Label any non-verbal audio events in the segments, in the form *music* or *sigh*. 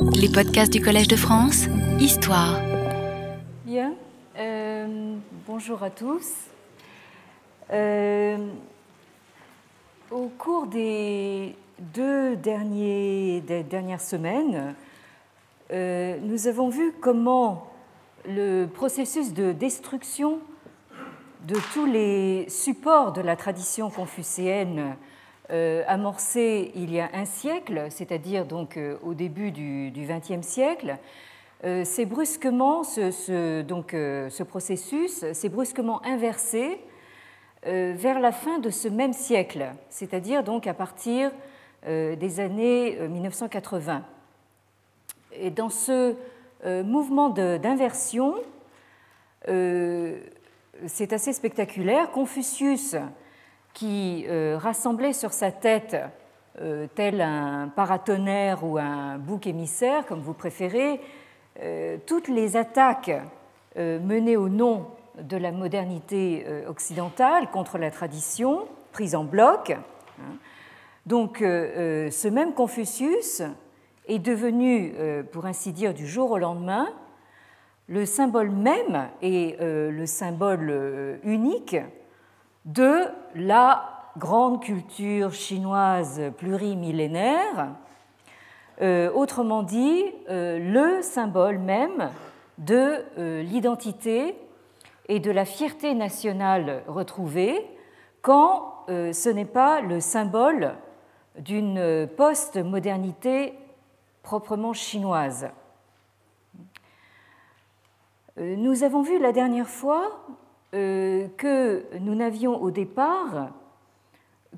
Les podcasts du Collège de France, Histoire. Bien, euh, bonjour à tous. Euh, au cours des deux dernières semaines, euh, nous avons vu comment le processus de destruction de tous les supports de la tradition confucéenne euh, amorcé il y a un siècle, c'est-à-dire donc euh, au début du XXe siècle, euh, c'est brusquement ce processus s'est brusquement inversé vers la fin de ce même siècle, c'est-à-dire donc à partir des années 1980. Et dans ce mouvement d'inversion, c'est assez spectaculaire. Confucius qui euh, rassemblait sur sa tête, euh, tel un paratonnerre ou un bouc émissaire, comme vous préférez, euh, toutes les attaques menées au nom de la modernité occidentale contre la tradition, prises en bloc. Hein. Donc ce même Confucius est devenu, pour ainsi dire, du jour au lendemain, le symbole même et le symbole unique de la grande culture chinoise plurimillénaire, euh, autrement dit, euh, le symbole même de euh, l'identité et de la fierté nationale retrouvée, quand ce n'est pas le symbole d'une post-modernité proprement chinoise. Nous avons vu la dernière fois que nous n'avions au départ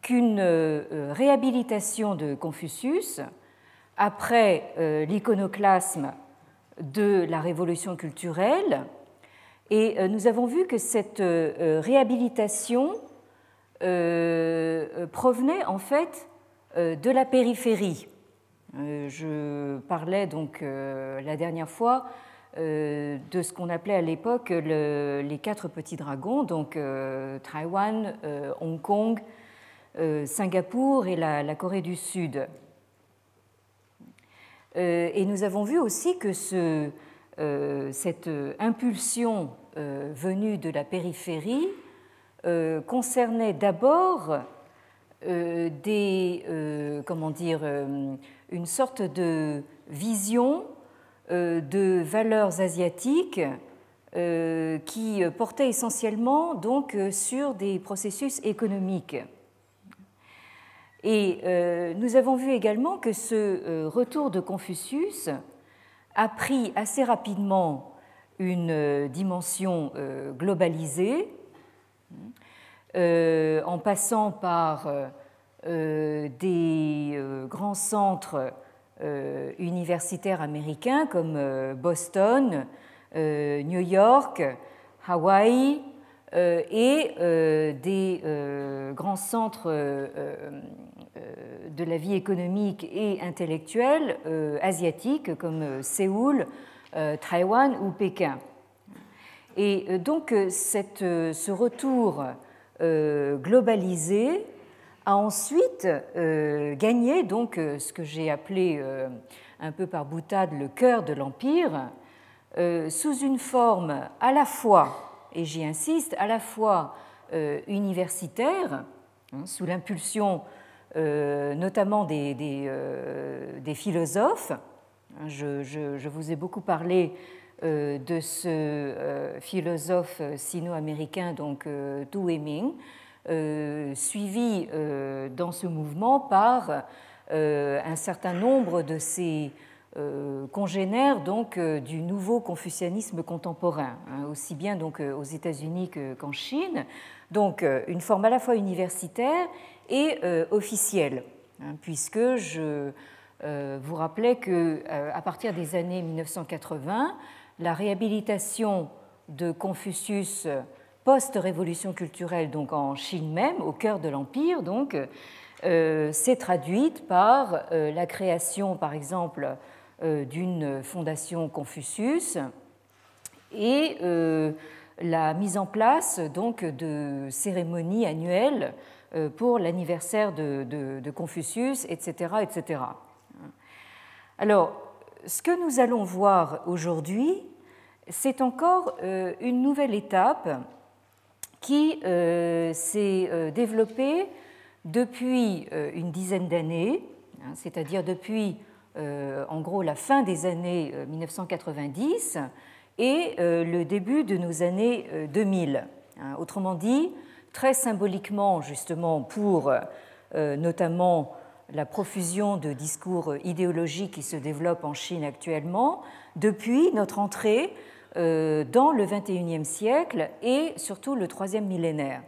qu'une euh, réhabilitation de Confucius après euh, l'iconoclasme de la révolution culturelle. Et nous avons vu que cette réhabilitation provenait en fait de la périphérie. Je parlais donc la dernière fois euh, de ce qu'on appelait à l'époque les quatre petits dragons, donc euh, Taïwan, euh, Hong Kong, Singapour et la, Corée du Sud. et nous avons vu aussi que ce, cette impulsion venue de la périphérie concernait d'abord des, comment dire, une sorte de vision euh, de valeurs asiatiques euh, qui portaient essentiellement donc sur des processus économiques. Et euh, nous avons vu également que ce retour de Confucius a pris assez rapidement une dimension globalisée, en passant par des grands centres euh, universitaires américains comme euh, Boston, euh, New York, Hawaï et des grands centres de la vie économique et intellectuelle asiatiques comme Séoul, Taïwan ou Pékin. Et donc ce retour globalisé a ensuite euh, gagné donc euh, ce que j'ai appelé euh, un peu par boutade le cœur de l'empire, sous une forme à la fois, et j'y insiste, à la fois universitaire, hein, sous l'impulsion notamment des, philosophes. Hein, je, vous ai beaucoup parlé de ce philosophe sino-américain, donc Du Weming, euh, suivi euh, dans ce mouvement par euh, un certain nombre de ses congénères donc du nouveau confucianisme contemporain, hein, aussi bien donc aux États-Unis qu'en Chine. Donc une forme à la fois universitaire et officielle, hein, puisque je vous rappelais que à partir des années 1980, la réhabilitation de Confucius post-révolution culturelle, donc en Chine même, au cœur de l'Empire, donc, euh, s'est traduite par euh, la création, par exemple, euh, d'une fondation Confucius et la mise en place donc de cérémonies annuelles pour l'anniversaire de, de, Confucius, etc., etc. Alors, ce que nous allons voir aujourd'hui, c'est encore une nouvelle étape qui s'est développée depuis une dizaine d'années, hein, c'est-à-dire depuis en gros la fin des années 1990 et le début de nos années 2000. Hein. Autrement dit, très symboliquement justement pour euh, notamment la profusion de discours idéologiques qui se développent en Chine actuellement, depuis notre entrée euh, dans le XXIe siècle et surtout le troisième millénaire,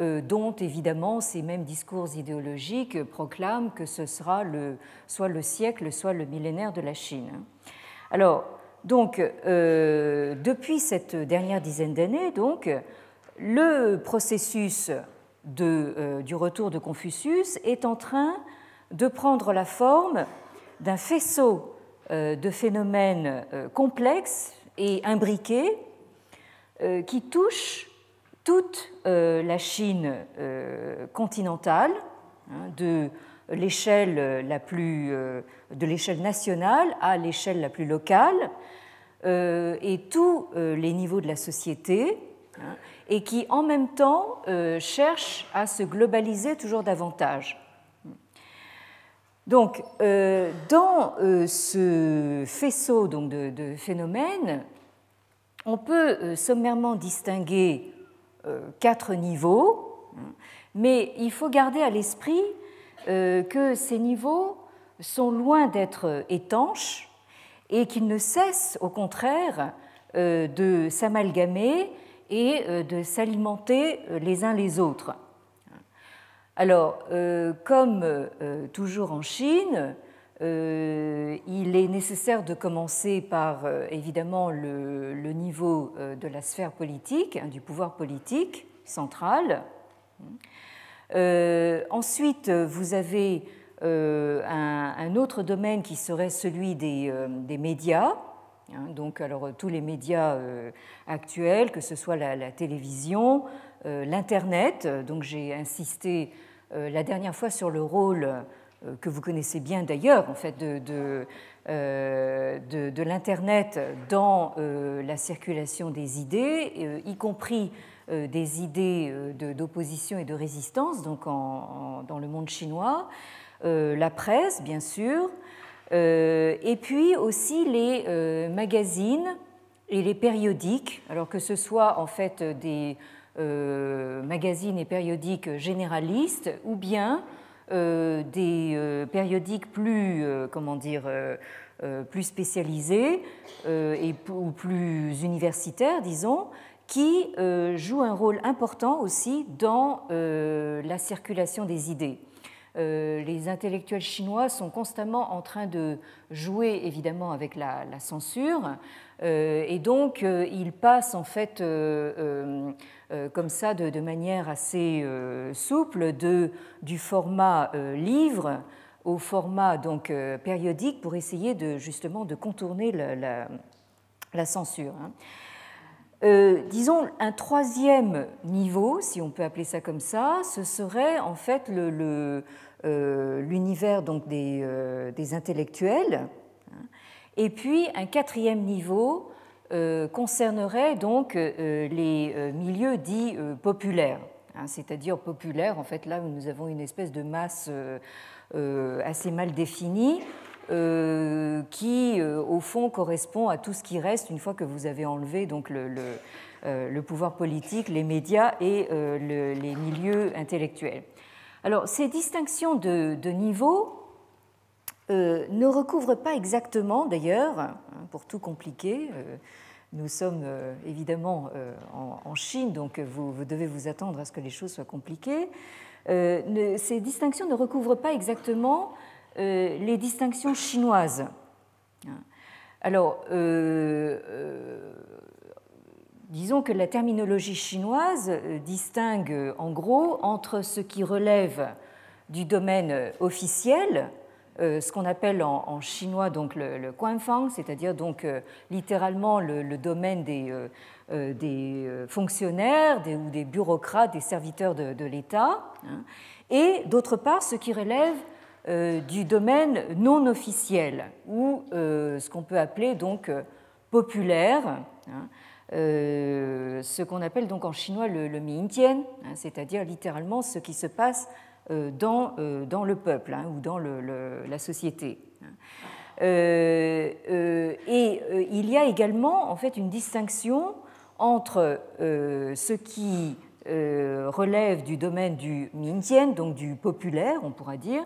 euh, dont évidemment ces mêmes discours idéologiques proclament que ce sera le, soit le siècle, soit le millénaire de la Chine. Alors, donc, depuis cette dernière dizaine d'années, donc, le processus euh, du retour de Confucius est en train de prendre la forme d'un faisceau euh, de phénomènes euh, complexes et imbriqués qui touchent toute la Chine continentale, hein, de l'échelle nationale à l'échelle la plus locale et tous les niveaux de la société hein, et qui en même temps euh, cherche à se globaliser toujours davantage. Donc, euh, dans euh, ce faisceau de, phénomènes, on peut sommairement distinguer quatre niveaux, mais il faut garder à l'esprit que ces niveaux sont loin d'être étanches et qu'ils ne cessent au contraire de s'amalgamer et euh, de s'alimenter euh, les uns les autres. Alors, euh, comme toujours en Chine, il est nécessaire de commencer par évidemment le, niveau de la sphère politique, hein, du pouvoir politique central. ensuite, vous avez un, autre domaine qui serait celui des médias, Hein, donc, alors, euh, tous les médias euh, actuels, que ce soit la, télévision, euh, l'Internet. Donc, j'ai insisté la dernière fois sur le rôle que vous connaissez bien d'ailleurs, en fait, de, de, de, l'Internet dans la circulation des idées, y compris des idées d'opposition et de résistance, donc dans le monde chinois, la presse, bien sûr, euh, et puis aussi les euh, magazines et les périodiques, alors que ce soit en fait des euh, magazines et périodiques généralistes ou bien des périodiques plus, comment dire, plus spécialisés et, ou plus universitaires, disons, qui jouent un rôle important aussi dans la circulation des idées. Euh, les intellectuels chinois sont constamment en train de jouer évidemment avec la, censure euh, et donc euh, ils passent en fait comme ça de, manière assez souple de, du format livre au format donc périodique pour essayer de justement de contourner la, censure. Hein. disons un troisième niveau, si on peut appeler ça comme ça, ce serait en fait euh, l'univers donc des, euh, intellectuels. Hein. Et puis un quatrième niveau euh, concernerait donc les milieux dits populaires, hein, c'est-à-dire populaires, en fait là où nous avons une espèce de masse assez mal définie, qui au fond correspond à tout ce qui reste une fois que vous avez enlevé donc le, pouvoir politique, les médias et les milieux intellectuels. Alors, ces distinctions de, niveau euh, ne recouvrent pas exactement, d'ailleurs, hein, pour tout compliquer, euh, nous sommes euh, évidemment en, Chine, donc vous, devez vous attendre à ce que les choses soient compliquées. ces distinctions ne recouvrent pas exactement les distinctions chinoises. Hein. Alors, disons que la terminologie chinoise distingue en gros entre ce qui relève du domaine officiel, ce qu'on appelle en, chinois donc le, le c'est-à-dire donc littéralement le, domaine des, des fonctionnaires ou des bureaucrates, des serviteurs de, l'État, hein, et d'autre part ce qui relève du domaine non officiel ou ce qu'on peut appeler donc populaire. Hein, ce qu'on appelle donc en chinois le, le hein, c'est-à-dire littéralement ce qui se passe dans, dans le peuple hein, ou dans la société. Euh, euh, et euh, il y a également en fait une distinction entre ce qui relève du domaine du mingtian, donc du populaire, on pourra dire,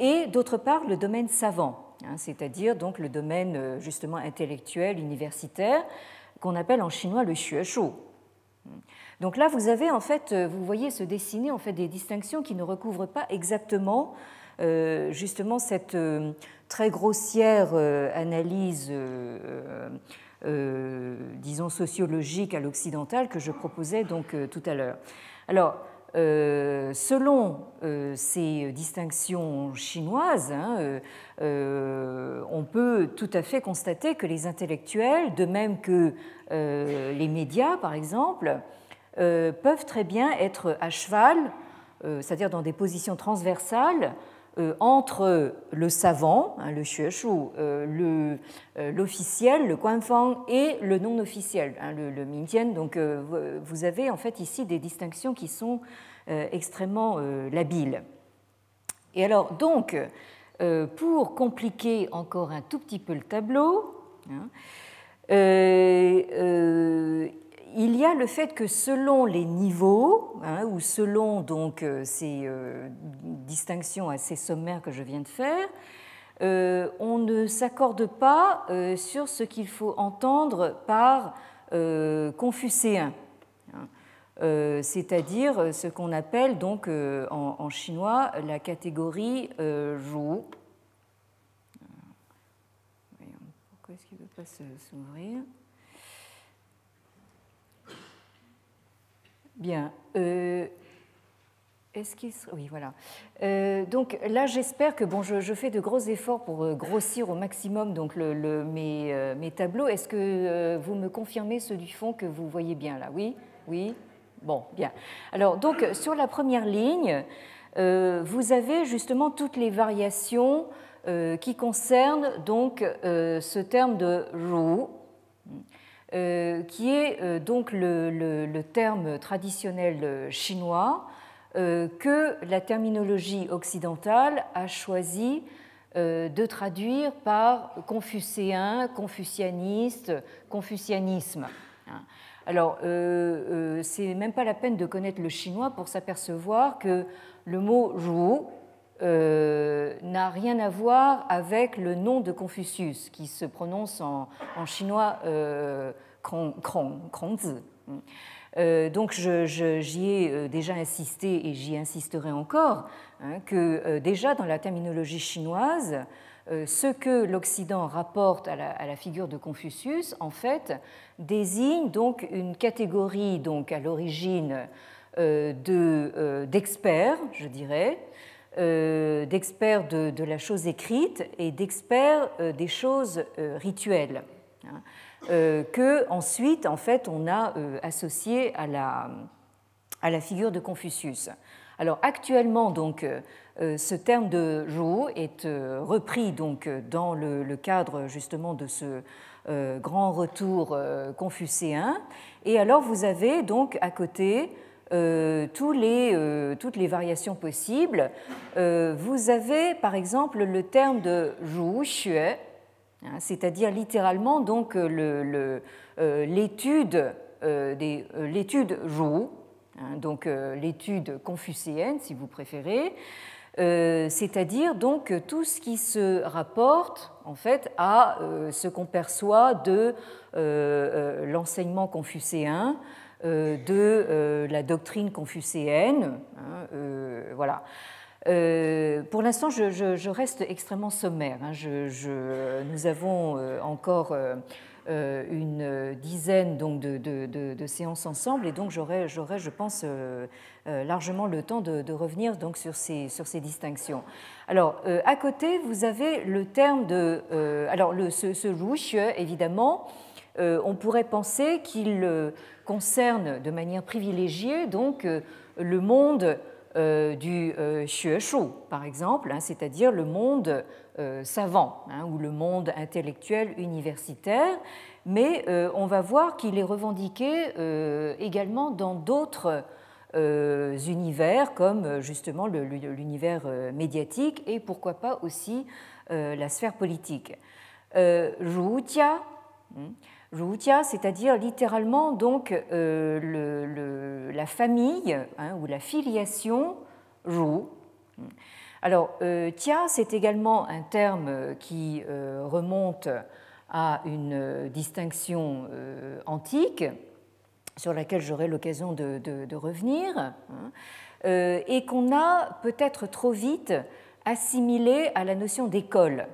et d'autre part le domaine savant, hein, c'est-à-dire donc le domaine justement intellectuel, universitaire, qu'on appelle en chinois le xueshu. Donc là, vous avez en fait, vous voyez se dessiner en fait des distinctions qui ne recouvrent pas exactement justement cette très grossière euh, analyse, euh, euh, disons, sociologique à l'occidental que je proposais donc tout à l'heure. Alors, selon ces distinctions chinoises, hein, on peut tout à fait constater que les intellectuels, de même que les médias par exemple, peuvent très bien être à cheval, c'est-à-dire dans des positions transversales, euh, entre le savant, hein, le euh, euh, l'officiel, le guanfang, et le non officiel, hein, le, le Donc vous avez en fait ici des distinctions qui sont extrêmement labiles. Et alors donc, pour compliquer encore un tout petit peu le tableau, hein, il y a le fait que selon les niveaux, hein, ou selon donc euh, ces euh, distinctions assez sommaires que je viens de faire, euh, on ne s'accorde pas sur ce qu'il faut entendre par confucéen, hein. c'est-à-dire ce qu'on appelle donc en, chinois la catégorie Zhu. Pourquoi est-ce qu'il ne veut pas s'ouvrir? Bien. Euh, est-ce qu'il Oui, voilà. Euh, donc là, j'espère que bon, je, fais de gros efforts pour euh, grossir au maximum donc le, mes, mes, tableaux. Est-ce que vous me confirmez ceux du fond que vous voyez bien là? Oui, oui? Bon, bien. Alors donc sur la première ligne, vous avez justement toutes les variations qui concernent donc ce terme de roux euh, qui est euh, donc le, terme traditionnel euh, chinois que la terminologie occidentale a choisi de traduire par confucéen, confucianiste, confucianisme. Hein. Alors, c'est même pas la peine de connaître le chinois pour s'apercevoir que le mot zhu n'a rien à voir avec le nom de Confucius, qui se prononce en, en chinois euh, donc j'y ai euh, déjà insisté et j'y insisterai encore, hein, que euh, déjà dans la terminologie chinoise, ce que l'Occident rapporte à la, figure de Confucius, en fait, désigne donc une catégorie donc à l'origine d'experts, je dirais, d'experts de, la chose écrite et d'experts des choses rituelles. Hein. Euh, que ensuite en fait on a euh, associé à la, à la figure de Confucius. Alors actuellement donc euh, ce terme de Zhou est repris donc dans le, cadre justement de ce grand retour confucéen et alors vous avez donc à côté tous les, toutes les variations possibles. vous avez par exemple le terme de Zhu Xue Hein, c'est-à-dire littéralement donc euh, euh, l'étude euh, l'étude Zhou, hein, donc l'étude confucéenne si vous préférez, c'est-à-dire donc tout ce qui se rapporte en fait à ce qu'on perçoit de l'enseignement confucéen, de la doctrine confucéenne, hein, voilà. Euh, pour l'instant, je, reste extrêmement sommaire. Hein. nous avons euh, encore euh, une dizaine donc, de, séances ensemble et donc j'aurai, je pense, largement le temps de, revenir donc, sur, ces, sur ces distinctions. Alors, à côté, vous avez le terme de... alors, ce, ce évidemment, on pourrait penser qu'il concerne de manière privilégiée donc, le monde du xueshu, par exemple, hein, c'est-à-dire le monde savant hein, ou le monde intellectuel universitaire, mais on va voir qu'il est revendiqué également dans d'autres univers, comme justement l'univers médiatique et pourquoi pas aussi la sphère politique. Tia, Rutia, c'est-à-dire littéralement donc euh, la famille hein, ou la filiation Ru. Alors, euh, Tia, c'est également un terme qui euh, remonte à une distinction antique sur laquelle j'aurai l'occasion de, revenir, hein, et qu'on a peut-être trop vite assimilé à la notion d'école.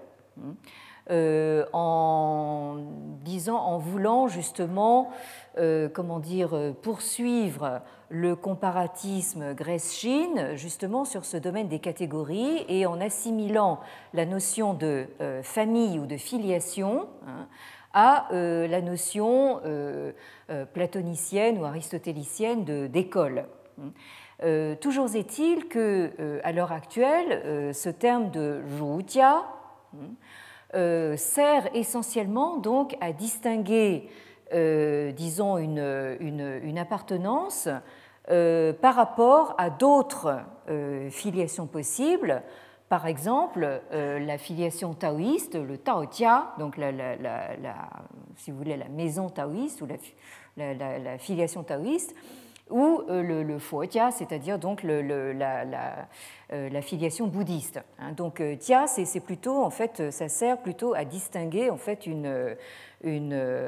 Euh, en disant, en voulant justement, euh, comment dire, poursuivre le comparatisme Grèce-Chine justement sur ce domaine des catégories et en assimilant la notion de euh, famille ou de filiation hein, à la notion platonicienne ou aristotélicienne d'école. toujours est-il que, à l'heure actuelle, ce terme de euh, sert essentiellement donc à distinguer, euh, disons, une, appartenance euh, par rapport à d'autres filiations possibles. Par exemple, la filiation taoïste, le Taotia, donc si vous voulez la maison taoïste ou la filiation taoïste, ou euh, le, le c'est-à-dire donc euh, la, filiation bouddhiste. Hein. Donc euh, tia, c'est plutôt en fait, ça sert plutôt à distinguer en fait une,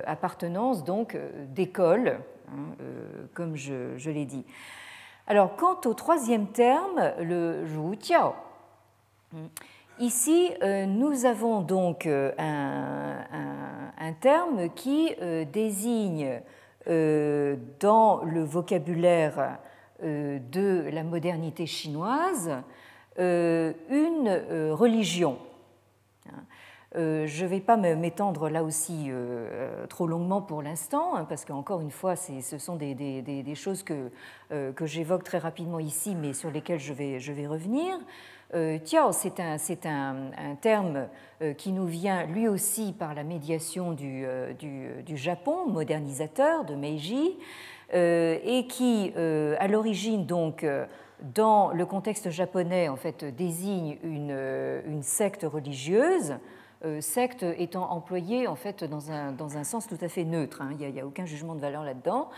appartenance donc d'école, hein, comme je, l'ai dit. Alors quant au troisième terme, le Zhu Tiao. Ici, nous avons donc un, terme qui désigne dans le vocabulaire euh, de la modernité chinoise euh, une religion. Je ne vais pas m'étendre là aussi trop longuement pour l'instant, hein, parce qu'encore une fois, ce sont des, choses que, que j'évoque très rapidement ici, mais sur lesquelles je vais revenir. Euh, tiao, c'est un, un, terme euh, qui nous vient lui aussi par la médiation du, euh, du, Japon modernisateur de Meiji et qui, à l'origine donc, dans le contexte japonais, en fait, désigne une, une secte religieuse secte étant employée en fait dans un, dans un sens tout à fait neutre. Hein. Il n'y a, aucun jugement de valeur là-dedans.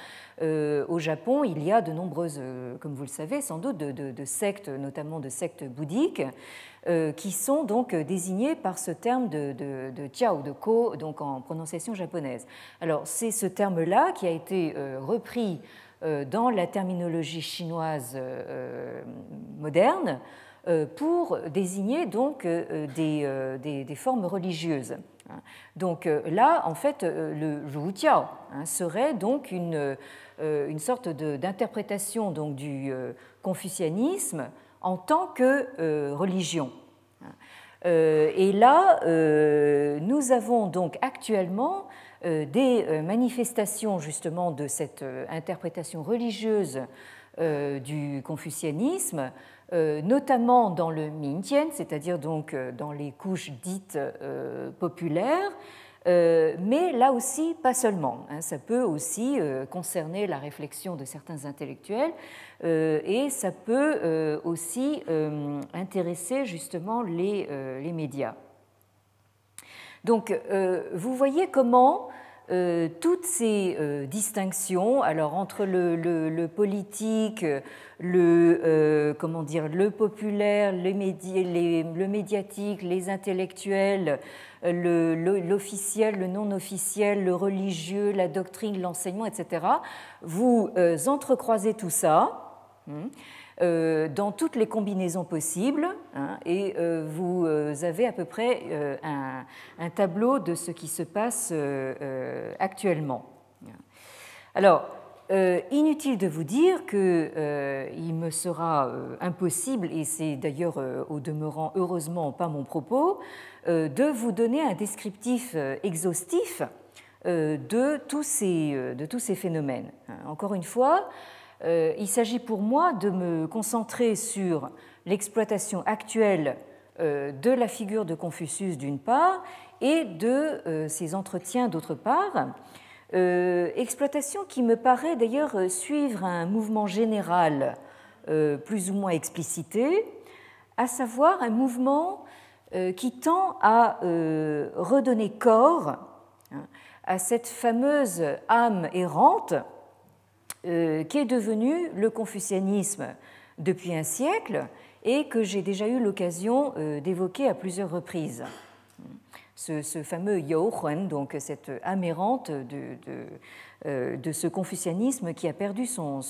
Euh, au Japon, il y a de nombreuses, euh, comme vous le savez, sans doute de, sectes, notamment de sectes bouddhiques, qui sont donc désignées par ce terme de, de, de de ko, donc en prononciation japonaise. Alors c'est ce terme-là qui a été repris dans la terminologie chinoise moderne euh, pour désigner donc euh, euh, des, des, formes religieuses. Donc là, en fait, le Ru Tiao hein, serait donc une, une sorte d'interprétation donc du confucianisme en tant que religion. Et là, nous avons donc actuellement des manifestations justement de cette interprétation religieuse du confucianisme euh, notamment dans le Mingtian, c'est-à-dire donc euh, dans les couches dites euh, populaires, mais là aussi pas seulement. Hein. ça peut aussi concerner la réflexion de certains intellectuels et ça peut aussi intéresser justement les, les médias. Donc vous voyez comment euh, toutes ces euh, distinctions, alors entre le, politique, le, euh, comment dire, le populaire, le médiatique, les intellectuels, l'officiel, le, non officiel, le religieux, la doctrine, l'enseignement, etc., vous entrecroisez tout ça. Euh, dans toutes les combinaisons possibles hein, et euh, vous euh, avez à peu près un, tableau de ce qui se passe actuellement. Alors, inutile de vous dire qu'il me sera impossible, et c'est d'ailleurs au demeurant heureusement pas mon propos, de vous donner un descriptif exhaustif de tous ces, de tous ces phénomènes. Encore une fois, il s'agit pour moi de me concentrer sur l'exploitation actuelle de la figure de Confucius d'une part et de ses entretiens d'autre part, exploitation qui me paraît d'ailleurs suivre un mouvement général plus ou moins explicité, à savoir un mouvement euh, qui tend à euh, redonner corps hein, à cette fameuse âme errante euh, qui est devenue le confucianisme depuis un siècle et que j'ai déjà eu l'occasion d'évoquer à plusieurs reprises. Ce, fameux Yao donc cette âme errante de, ce confucianisme qui a perdu son,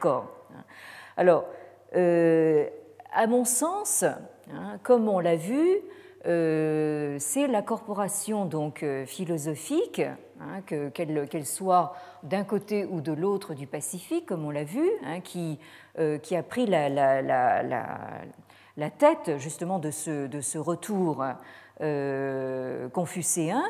corps. Alors, à mon sens, hein, comme on l'a vu, euh, c'est la corporation donc euh, philosophique, hein, qu'elle soit d'un côté ou de l'autre du Pacifique, comme on l'a vu, hein, qui, euh, qui, a pris la, tête justement de ce, retour confucéen.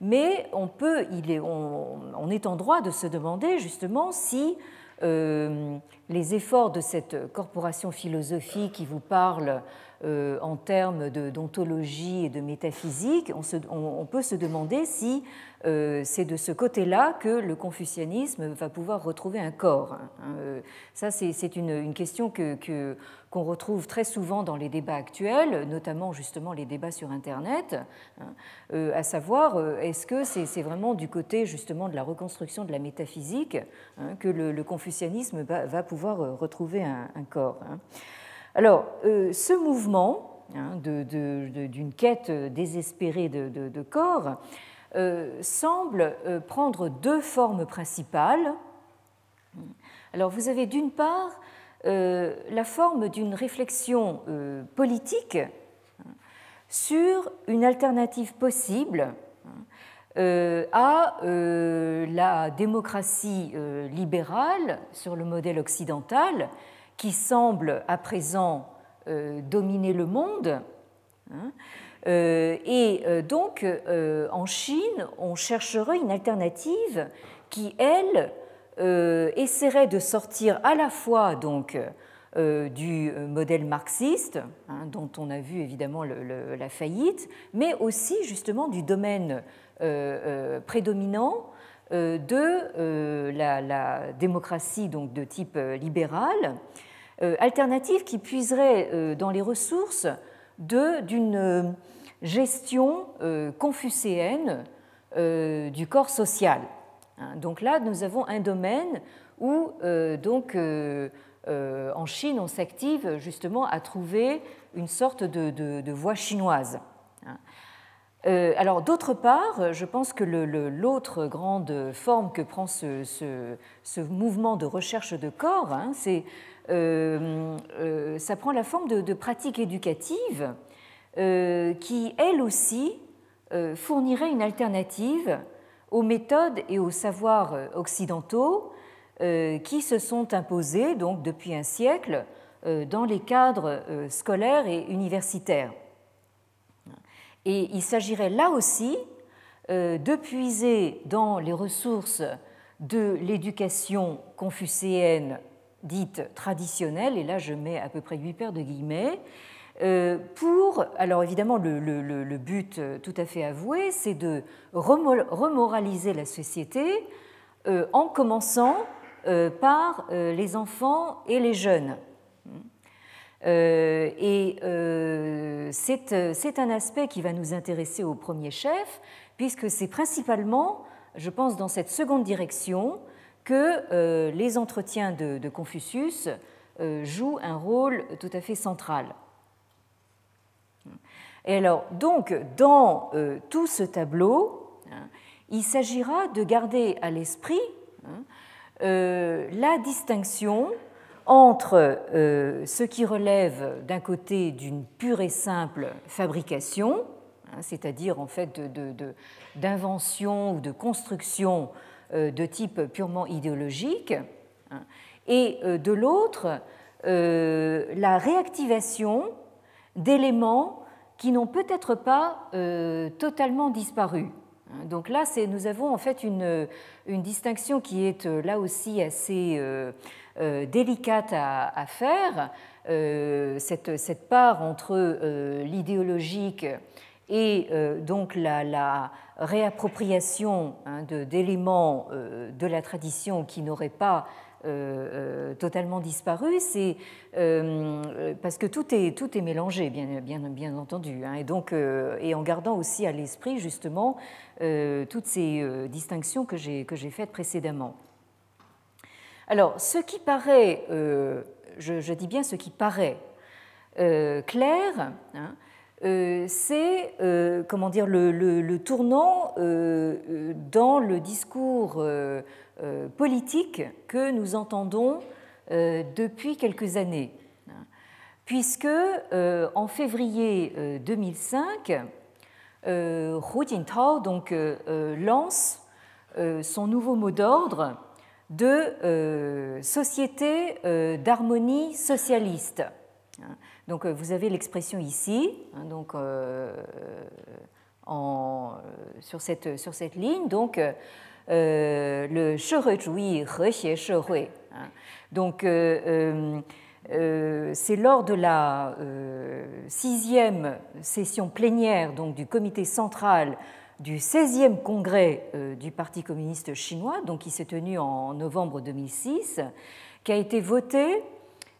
mais on peut, est, on, est en droit de se demander justement si euh, les efforts de cette corporation philosophique qui vous parle euh, en termes d'ontologie et de métaphysique, on, peut se demander si euh, c'est de ce côté-là que le confucianisme va pouvoir retrouver un corps. Hein. Euh, ça, c'est une, question que, qu'on retrouve très souvent dans les débats actuels, notamment justement les débats sur Internet, hein. à savoir est-ce que c'est vraiment du côté justement de la reconstruction de la métaphysique hein, que le, confucianisme va, pouvoir retrouver un, corps. Alors, euh, ce mouvement d'une quête désespérée de, corps euh, semble euh, prendre deux formes principales. Alors, vous avez d'une part la forme d'une réflexion politique hein, sur une alternative possible hein, à la démocratie libérale sur le modèle occidental qui semble à présent euh, dominer le monde. Euh, et euh, donc, en Chine, on chercherait une alternative qui, elle, essaierait de sortir à la fois donc, du modèle marxiste, hein, dont on a vu évidemment la faillite, mais aussi justement du domaine prédominant de la, démocratie donc, de type libéral, euh, alternative qui puiserait euh, dans les ressources d'une euh, gestion confucéenne du corps social. Hein, donc là, nous avons un domaine où, donc, en Chine, on s'active justement à trouver une sorte de, voie chinoise. Hein. alors d'autre part, je pense que l'autre grande forme que prend ce, mouvement de recherche de corps, hein, c'est euh, euh, ça prend la forme de, pratiques éducatives euh, qui, elles aussi, fourniraient une alternative aux méthodes et aux savoirs occidentaux qui se sont imposés donc, depuis un siècle dans les cadres scolaires et universitaires. Et il s'agirait là aussi de puiser dans les ressources de l'éducation confucéenne dite traditionnelle, et là je mets à peu près huit paires de guillemets, euh, pour, alors évidemment le, but euh, tout à fait avoué, c'est de remoraliser la société euh, en commençant par les enfants et les jeunes. et c'est un aspect qui va nous intéresser au premier chef, puisque c'est principalement, je pense, dans cette seconde direction que euh, les entretiens de, Confucius euh, jouent un rôle tout à fait central. Et alors, donc, dans euh, tout ce tableau, hein, il s'agira de garder à l'esprit hein, la distinction entre ce qui relève d'un côté d'une pure et simple fabrication, hein, c'est-à-dire en fait d'invention ou de construction euh, de type purement idéologique, et euh, de l'autre, euh, la réactivation d'éléments qui n'ont peut-être pas totalement disparu. Donc là, nous avons en fait une, distinction qui est euh, là aussi assez euh, euh, délicate à, faire. cette, part entre l'idéologique et donc la, réappropriation hein, d'éléments de, la tradition qui n'auraient pas euh, euh, totalement disparu, c'est euh, parce que tout est, tout est mélangé, bien, bien, bien entendu, hein, et, donc, et en gardant aussi à l'esprit justement toutes ces distinctions que j'ai faites précédemment. Alors, ce qui paraît, je, dis bien ce qui paraît clair, hein, c'est comment dire le, le tournant dans le discours politique que nous entendons euh, depuis quelques années, puisque euh, en février 2005, Hu Jintao donc lance son nouveau mot d'ordre de société d'harmonie socialiste. Donc vous avez l'expression ici, hein, donc sur, cette, sur cette ligne. Donc euh, le hein. Donc, euh, euh, c'est lors de la sixième session plénière donc, du comité central du 16e congrès du Parti communiste chinois, donc qui s'est tenu en novembre 2006, qu'a été votée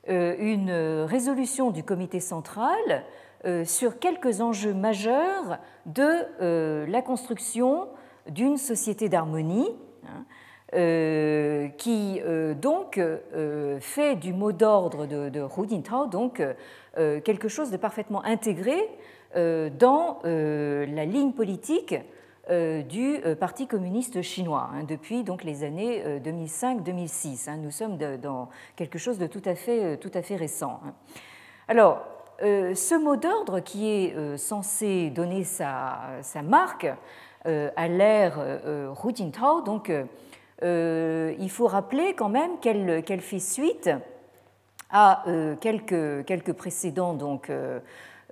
une résolution du comité central sur quelques enjeux majeurs de la construction d'une société d'harmonie hein, euh, qui euh, donc euh, fait du mot d'ordre de, de Hu donc quelque chose de parfaitement intégré dans la ligne politique du Parti communiste chinois hein, depuis donc les années 2005-2006. Hein. nous sommes dans quelque chose de tout à fait, tout à fait récent. Alors, ce mot d'ordre qui est censé donner sa, sa marque à l'ère euh, Hu Jintao. Donc, euh, il faut rappeler quand même qu'elle fait suite à quelques, quelques précédents donc,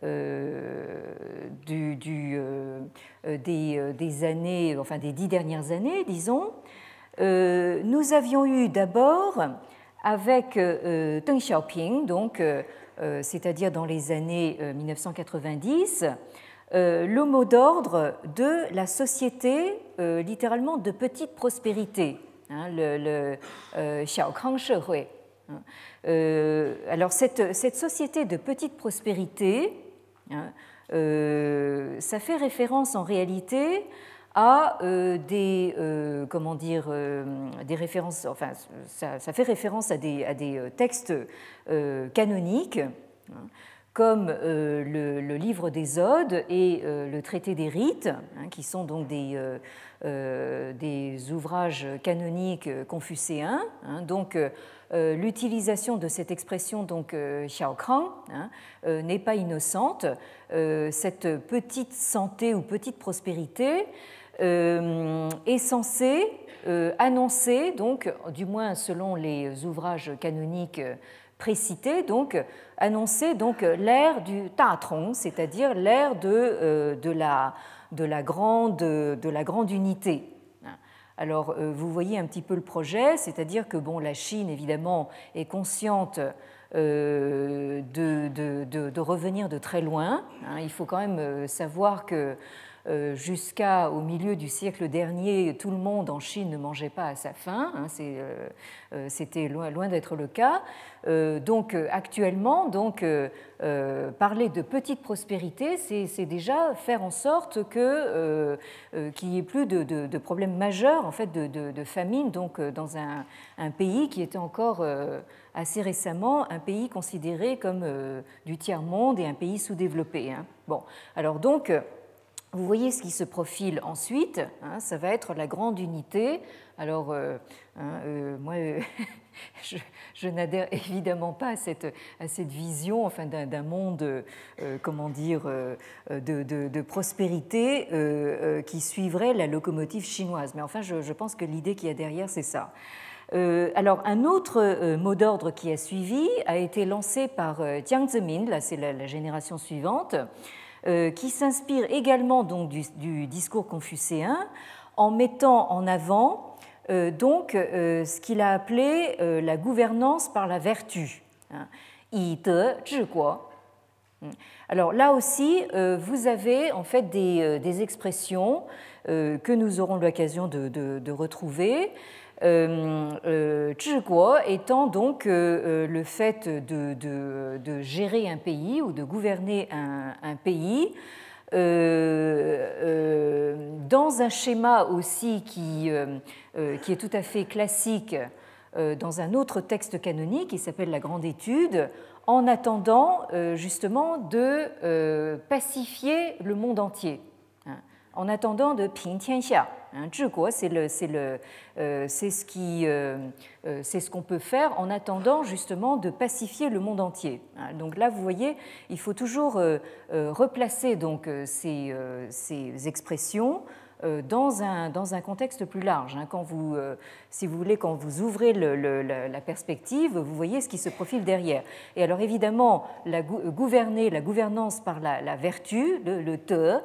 des, années, enfin des dix dernières années, disons. nous avions eu d'abord avec Deng Xiaoping, donc, c'est-à-dire dans les années 1990, euh, le mot d'ordre de la société, euh, littéralement de petite prospérité, hein, le, euh, Xiaokang Shehui. Hein. alors cette, cette, société de petite prospérité, hein, ça fait référence en réalité à des comment dire des références enfin ça, ça, fait référence à des, à des textes canoniques comme euh, le, livre des Odes et euh, le traité des rites, hein, qui sont donc des, euh, des ouvrages canoniques confucéens. Hein. donc, l'utilisation de cette expression donc xiaokrang hein, n'est pas innocente. cette petite santé ou petite prospérité est censée annoncer, donc, du moins selon les ouvrages canoniques précité, donc annoncer donc l'ère du Tatong, c'est-à-dire l'ère de, euh, de, la, de, la grande, de la grande unité. Alors euh, vous voyez un petit peu le projet, c'est-à-dire que bon, la Chine évidemment est consciente euh, de, de, revenir de très loin. Hein. Il faut quand même savoir que euh, jusqu'au milieu du siècle dernier, tout le monde en Chine ne mangeait pas à sa faim. Hein, euh, euh, c'était loin, loin d'être le cas. donc actuellement, donc, parler de petite prospérité, c'est déjà faire en sorte qu'il n'y ait plus de, problèmes majeurs en fait de, famine donc dans un, pays qui était encore assez récemment un pays considéré comme du tiers monde et un pays sous-développé. Hein. Bon, alors donc vous voyez ce qui se profile ensuite, hein, ça va être la grande unité. Alors, euh, hein, euh, moi, *laughs* je, n'adhère évidemment pas à cette, vision enfin, d'un monde, euh, comment dire, de, prospérité qui suivrait la locomotive chinoise. Mais enfin, je, pense que l'idée qu'il y a derrière, c'est ça. alors, un autre mot d'ordre qui a suivi a été lancé par Jiang Zemin, là c'est la, génération suivante, qui s'inspire également donc du, discours confucéen en mettant en avant donc ce qu'il a appelé la gouvernance par la vertu. Hein. Alors là aussi, vous avez en fait des, expressions que nous aurons l'occasion de, retrouver. Euh, euh étant donc euh, euh, le fait de, gérer un pays ou de gouverner un, pays dans un schéma aussi qui, qui, est tout à fait classique dans un autre texte canonique qui s'appelle la Grande Étude, en attendant justement de pacifier le monde entier, en attendant de Ping Tianxia. Hein, c'est euh, ce qui, euh, euh, ce qu'on peut faire en attendant justement de pacifier le monde entier. Hein, donc là, vous voyez, il faut toujours replacer donc ces, ces expressions dans un, dans un contexte plus large. Hein. Quand vous, si vous voulez, quand vous ouvrez la perspective, vous voyez ce qui se profile derrière. Et alors évidemment, la, gouverner, la gouvernance par la, vertu, le, te,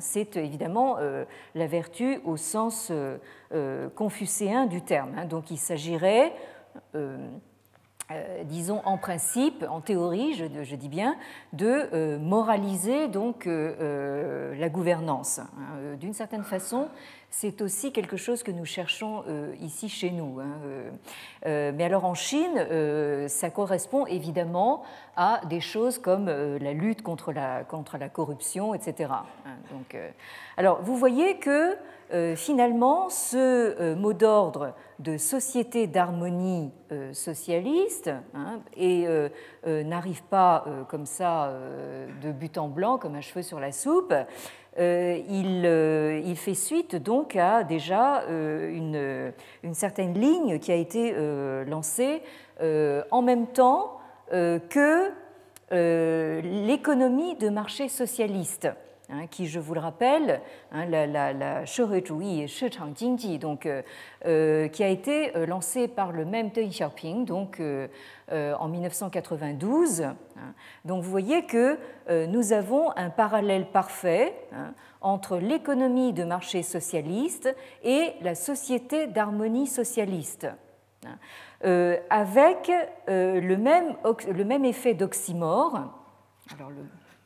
c'est évidemment euh, la vertu au sens euh, euh, confucéen du terme. Hein. Donc il s'agirait euh, disons en principe, en théorie, je, dis bien, de euh, moraliser donc euh, la gouvernance. Hein. D'une certaine façon, c'est aussi quelque chose que nous cherchons ici chez nous. Hein. mais alors en Chine, ça correspond évidemment à des choses comme la lutte contre la, contre la corruption, etc. Hein. Donc, alors vous voyez que finalement, ce euh, mot d'ordre de société d'harmonie euh, socialiste hein, et n'arrive pas comme ça de but en blanc, comme un cheveu sur la soupe. Il, fait suite donc à déjà une, une, certaine ligne qui a été lancée en même temps que l'économie de marché socialiste. Hein, qui, je vous le rappelle, hein, la, la, la donc, euh, euh, qui a été euh, lancée par le même Deng Xiaoping donc, en 1992. Hein. Donc vous voyez que nous avons un parallèle parfait entre l'économie de marché socialiste et la société d'harmonie socialiste. avec le, même, le même effet d'oxymore.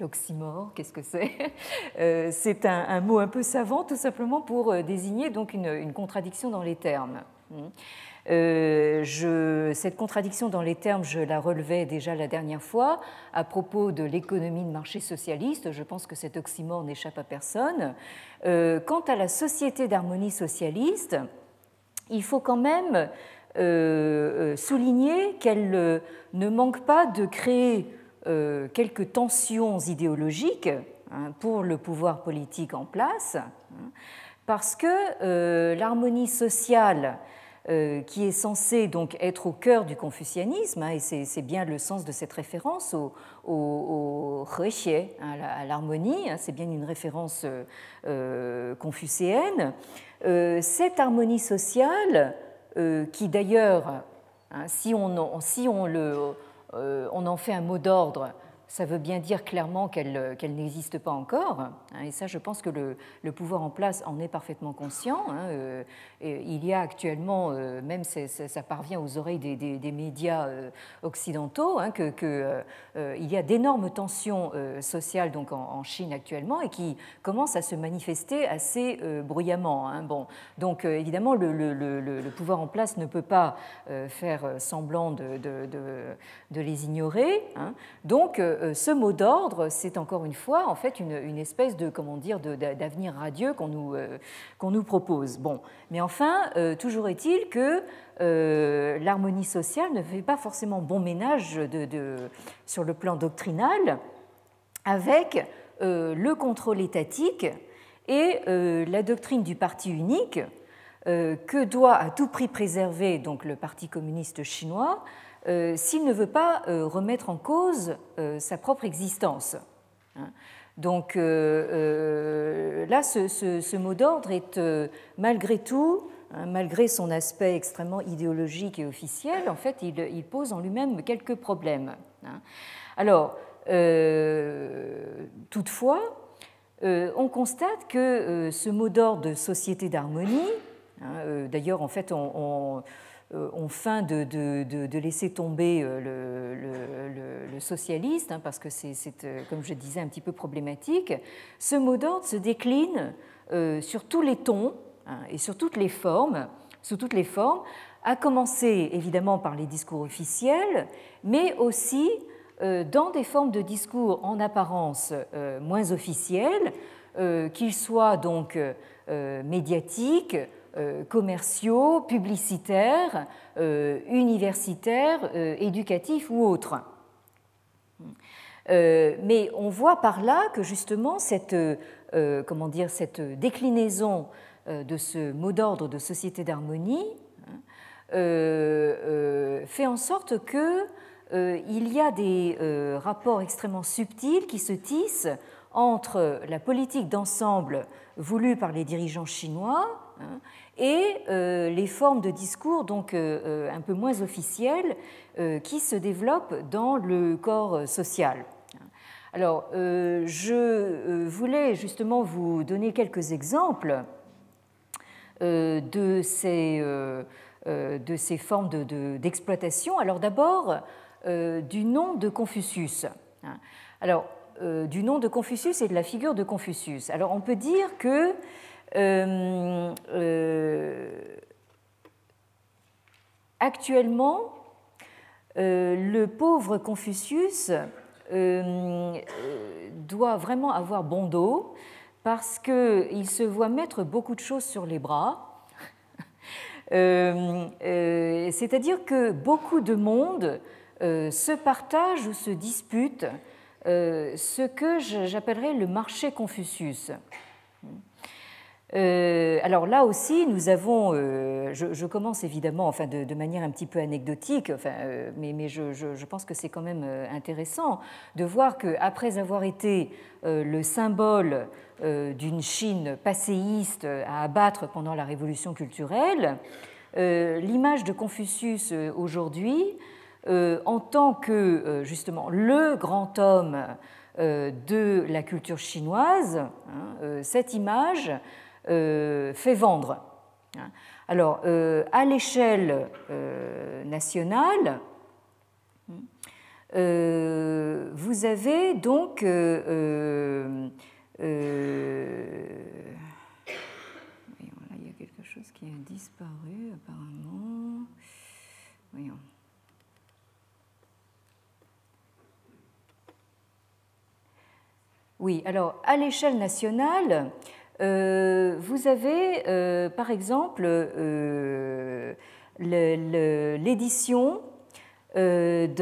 L'oxymore, qu'est-ce que c'est *laughs* euh, C'est un, mot un peu savant, tout simplement pour euh, désigner donc une, contradiction dans les termes. Hmm. Euh, cette contradiction dans les termes, je la relevais déjà la dernière fois à propos de l'économie de marché socialiste. Je pense que cet oxymore n'échappe à personne. quant à la société d'harmonie socialiste, il faut quand même souligner qu'elle ne manque pas de créer quelques tensions idéologiques hein, pour le pouvoir politique en place, hein, parce que euh, l'harmonie sociale euh, qui est censée donc être au cœur du confucianisme, hein, et c'est bien le sens de cette référence au, au, à l'harmonie, c'est bien une référence confucéenne, cette harmonie sociale, qui d'ailleurs, si on, si on le euh, on en fait un mot d'ordre ça veut bien dire clairement qu'elle euh, n'existe pas encore. Hein, et ça, je pense que le, pouvoir en place en est parfaitement conscient. Hein, euh, il y a actuellement, euh, même ça parvient aux oreilles des, médias occidentaux, hein, que, y a d'énormes tensions sociales donc en, Chine actuellement et qui commencent à se manifester assez bruyamment. Bon, donc évidemment, le, pouvoir en place ne peut pas faire semblant de, les ignorer. Donc ce mot d'ordre, c'est encore une fois en fait une, espèce de comment dire d'avenir radieux qu'on nous, euh, qu'on nous propose. Bon, mais enfin, euh, toujours est-il que l'harmonie sociale ne fait pas forcément bon ménage sur le plan doctrinal avec le contrôle étatique et la doctrine du parti unique que doit à tout prix préserver donc le Parti communiste chinois euh, s'il ne veut pas euh, remettre en cause euh, sa propre existence. Hein. Donc là, ce, mot d'ordre est malgré tout, hein, malgré son aspect extrêmement idéologique et officiel, en fait, il, pose en lui-même quelques problèmes. Hein. Alors, toutefois, on constate que ce mot d'ordre de société d'harmonie, d'ailleurs en fait on feint de, de, laisser tomber le, le, socialiste, hein, parce que c'est, comme je disais, un petit peu problématique, ce mot d'ordre se décline sur tous les tons hein, et sur toutes les formes, sous toutes les formes, à commencer évidemment par les discours officiels, mais aussi euh, dans des formes de discours en apparence euh, moins officiels, euh, qu'ils soient donc médiatiques, commerciaux, publicitaires, universitaires, éducatifs ou autres. Mais on voit par là que justement cette, comment dire, cette déclinaison de ce mot d'ordre de société d'harmonie fait en sorte que euh, il y a des euh, rapports extrêmement subtils qui se tissent entre la politique d'ensemble voulue par les dirigeants chinois hein, et euh, les formes de discours donc un peu moins officielles qui se développent dans le corps social. Alors, je voulais justement vous donner quelques exemples de ces, de ces formes d'exploitation. Alors d'abord, euh, du nom de Confucius. Hein. Alors, euh, du nom de Confucius et de la figure de Confucius. Alors, on peut dire que euh, actuellement, le pauvre Confucius doit vraiment avoir bon dos parce qu'il se voit mettre beaucoup de choses sur les bras. *laughs* C'est-à-dire que beaucoup de monde euh, se partagent ou se disputent euh, ce que j'appellerais le marché Confucius. Euh, alors là aussi, nous avons, je, commence évidemment enfin, de, manière un petit peu anecdotique, enfin, mais, mais je, je, pense que c'est quand même intéressant de voir qu'après avoir été le symbole d'une Chine passéiste à abattre pendant la révolution culturelle, l'image de Confucius aujourd'hui euh, en tant que euh, justement le grand homme euh, de la culture chinoise, hein, cette image fait vendre. Hein. Alors, à l'échelle nationale, vous avez donc il y a quelque chose qui a disparu apparemment. Voyons. Oui, alors à l'échelle nationale, euh, vous avez euh, par exemple euh, l'édition d'un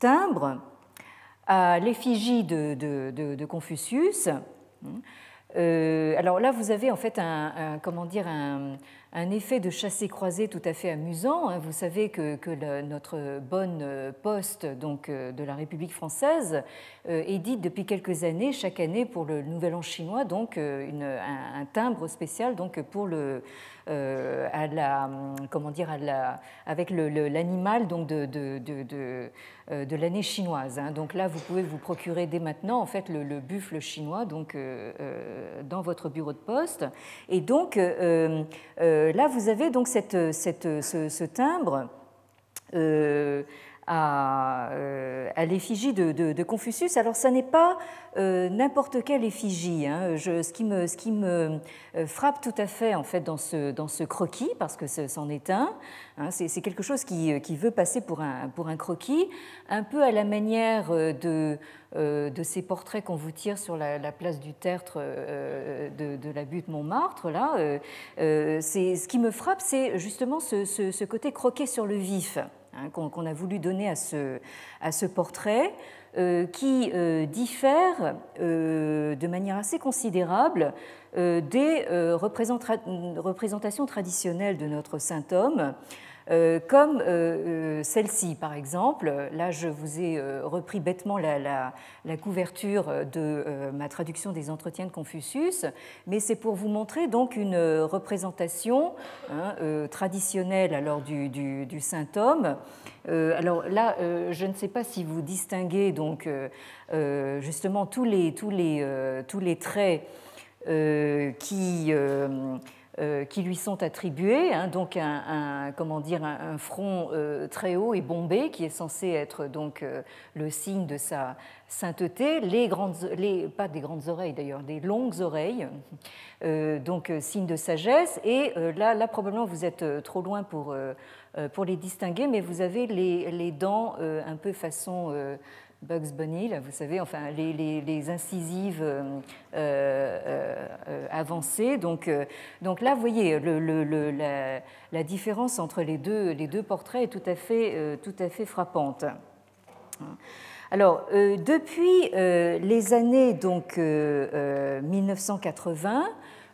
timbre à l'effigie de, Confucius. alors là, vous avez en fait un comment dire, un, un effet de chassé-croisé tout à fait amusant. Hein. Vous savez que, notre bonne poste donc, euh, de la République française euh, édite depuis quelques années, chaque année pour le Nouvel An chinois, donc euh, un, timbre spécial donc, pour le, à la, comment dire, avec l'animal donc de, de, de, de l'année chinoise. Hein. Donc là, vous pouvez vous procurer dès maintenant en fait le, buffle chinois donc dans votre bureau de poste. Et donc euh, là, vous avez donc cette, ce, timbre euh, à, euh, à l'effigie de, Confucius. Alors, ça n'est pas n'importe quelle effigie. Hein. ce, qui me, ce me frappe tout à fait en fait dans ce, ce croquis, parce que c'en est un, hein, c'est quelque chose qui, veut passer pour un, croquis, un peu à la manière de euh, ces portraits qu'on vous tire sur la, place du tertre euh, de, la butte Montmartre. Là, euh, ce qui me frappe, c'est justement ce, côté croqué sur le vif hein, qu'on a voulu donner à ce, portrait. qui diffère de manière assez considérable des représentations traditionnelles de notre saint homme, euh, comme euh, celle-ci par exemple. Là, je vous ai repris bêtement la, couverture de ma traduction des entretiens de Confucius, mais c'est pour vous montrer donc une représentation hein, traditionnelle alors du, du saint homme. alors là, je ne sais pas si vous distinguez donc justement tous les, tous les, tous les traits qui euh, qui lui sont attribués, hein, donc un, comment dire, un, front euh, très haut et bombé qui est censé être donc euh, le signe de sa sainteté, les grandes, les, pas des grandes oreilles d'ailleurs, des longues oreilles, donc signe de sagesse. Et là, là, probablement, vous êtes trop loin pour, pour les distinguer, mais vous avez les, les dents un peu façon Bugs Bunny, là, vous savez, enfin les, incisives euh, euh, euh, avancées. Donc, donc là, vous voyez, le, la, différence entre les deux, les deux portraits est tout à fait, tout à fait frappante. Alors, depuis les années donc, 1980, euh,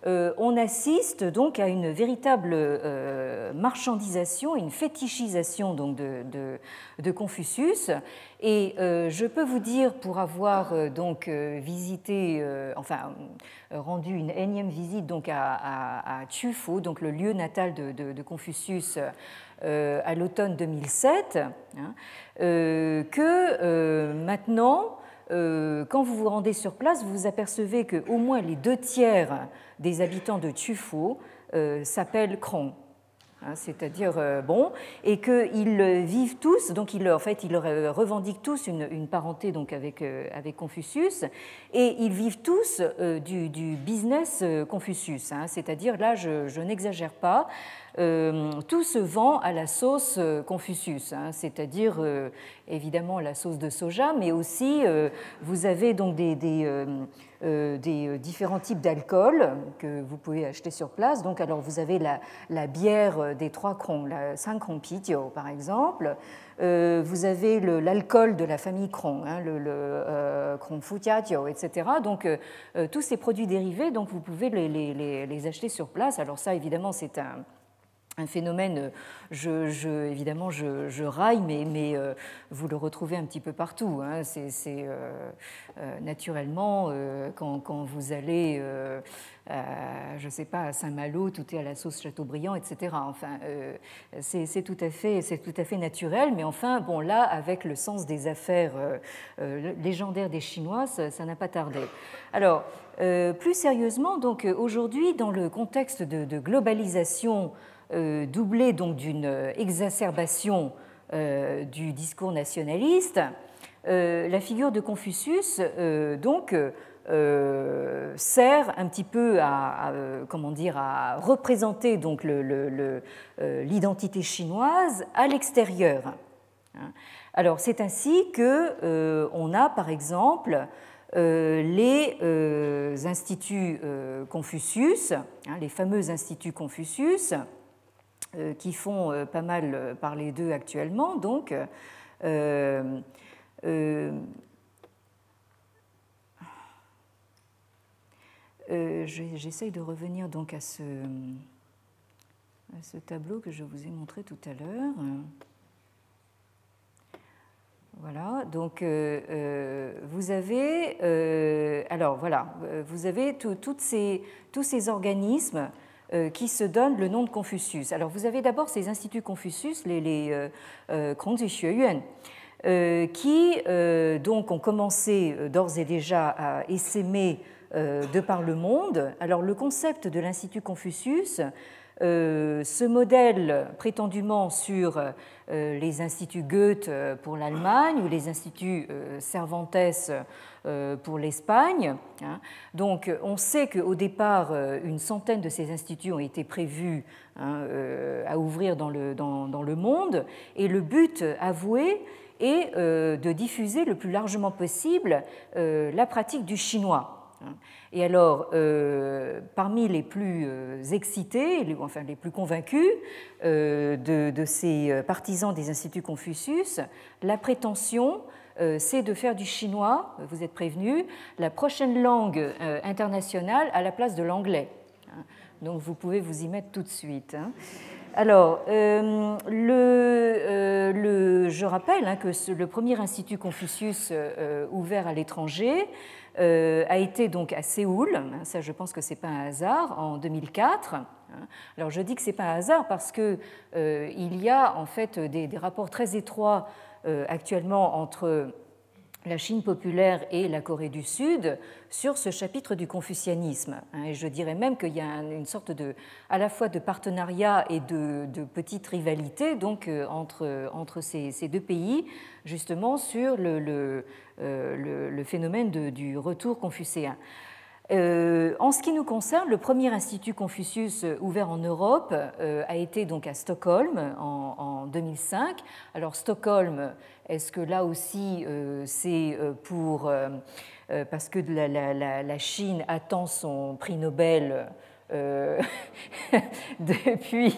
on assiste donc à une véritable euh, marchandisation, une fétichisation donc de, Confucius. Et euh, je peux vous dire, pour avoir donc visité, enfin rendu une énième visite donc à, à, donc le lieu natal de, Confucius, à l'automne 2007, hein, que maintenant euh, quand vous vous rendez sur place, vous apercevez qu'au moins les deux tiers des habitants de Tufo euh, s'appellent Kron. Hein, c'est-à-dire euh, bon, et qu'ils vivent tous, donc ils, en fait, ils revendiquent tous une, parenté donc avec, avec Confucius, et ils vivent tous du, business Confucius, hein. c'est-à-dire là, je, n'exagère pas, euh, tout se vend à la sauce euh, Confucius, hein, c'est-à-dire euh, évidemment la sauce de soja, mais aussi vous avez donc des, différents types d'alcool que vous pouvez acheter sur place. Donc alors vous avez la, bière des trois crons, la Sankron Pitio par exemple. vous avez l'alcool de la famille Kron, hein, le, le etc. Donc tous ces produits dérivés, donc vous pouvez les, les, les acheter sur place. Alors ça, évidemment, c'est un, un phénomène, euh, je, évidemment, je, raille, mais, euh, vous le retrouvez un petit peu partout. Hein. C'est euh, naturellement, quand, vous allez, je ne sais pas, à Saint-Malo, tout est à la sauce Chateaubriand, etc. Enfin, c'est tout, à fait, tout à fait naturel, mais enfin, bon, là, avec le sens des affaires légendaires des Chinois, ça n'a pas tardé. Alors, plus sérieusement, donc aujourd'hui, dans le contexte de, globalisation, doublé donc d'une exacerbation euh, du discours nationaliste, euh, la figure de Confucius donc sert un petit peu à, comment dire à représenter donc l'identité chinoise à l'extérieur. Hein. Alors c'est ainsi que on a par exemple les instituts Confucius, hein, les fameux instituts Confucius, euh, qui font euh, pas mal euh, parler d'eux actuellement. Donc, j'essaye de revenir donc à ce, tableau que je vous ai montré tout à l'heure. Voilà, donc vous avez, alors voilà, vous avez toutes ces, tous ces organismes euh, qui se donnent le nom de Confucius. Alors vous avez d'abord ces instituts Confucius, les, les euh, euh, euh qui donc ont commencé d'ores et déjà à essaimer de par le monde. Alors le concept de l'Institut Confucius ce modèle prétendument sur les instituts Goethe pour l'Allemagne ou les instituts Cervantes euh, pour l'Espagne. Hein. Donc on sait qu'au départ, euh, une centaine de ces instituts ont été prévus hein, euh, à ouvrir dans le, dans, dans le, monde, et le but avoué est de diffuser le plus largement possible la pratique du chinois. Hein. Et alors, parmi les plus excités, enfin les plus convaincus de, de, ces partisans des instituts Confucius, la prétention euh, c'est de faire du chinois, vous êtes prévenus, la prochaine langue euh, internationale à la place de l'anglais. Hein. Donc vous pouvez vous y mettre tout de suite. Hein. Alors, je rappelle que le premier institut Confucius ouvert à l'étranger a été donc à Séoul, ça je pense que ce n'est pas un hasard, en 2004. Hein. Alors je dis que ce n'est pas un hasard parce qu'il euh, y a en fait des, rapports très étroits euh, actuellement entre la Chine populaire et la Corée du Sud sur ce chapitre du confucianisme. Hein. Et je dirais même qu'il y a une sorte de, à la fois de partenariat et de, petite rivalité donc, euh, entre, entre ces, ces, deux pays, justement sur le, le, le phénomène du retour confucéen. Euh, en ce qui nous concerne, le premier institut Confucius euh, ouvert en Europe euh, a été donc à Stockholm en, 2005. Alors Stockholm, est-ce que là aussi c'est pour parce que la, Chine attend son prix Nobel euh, *laughs* depuis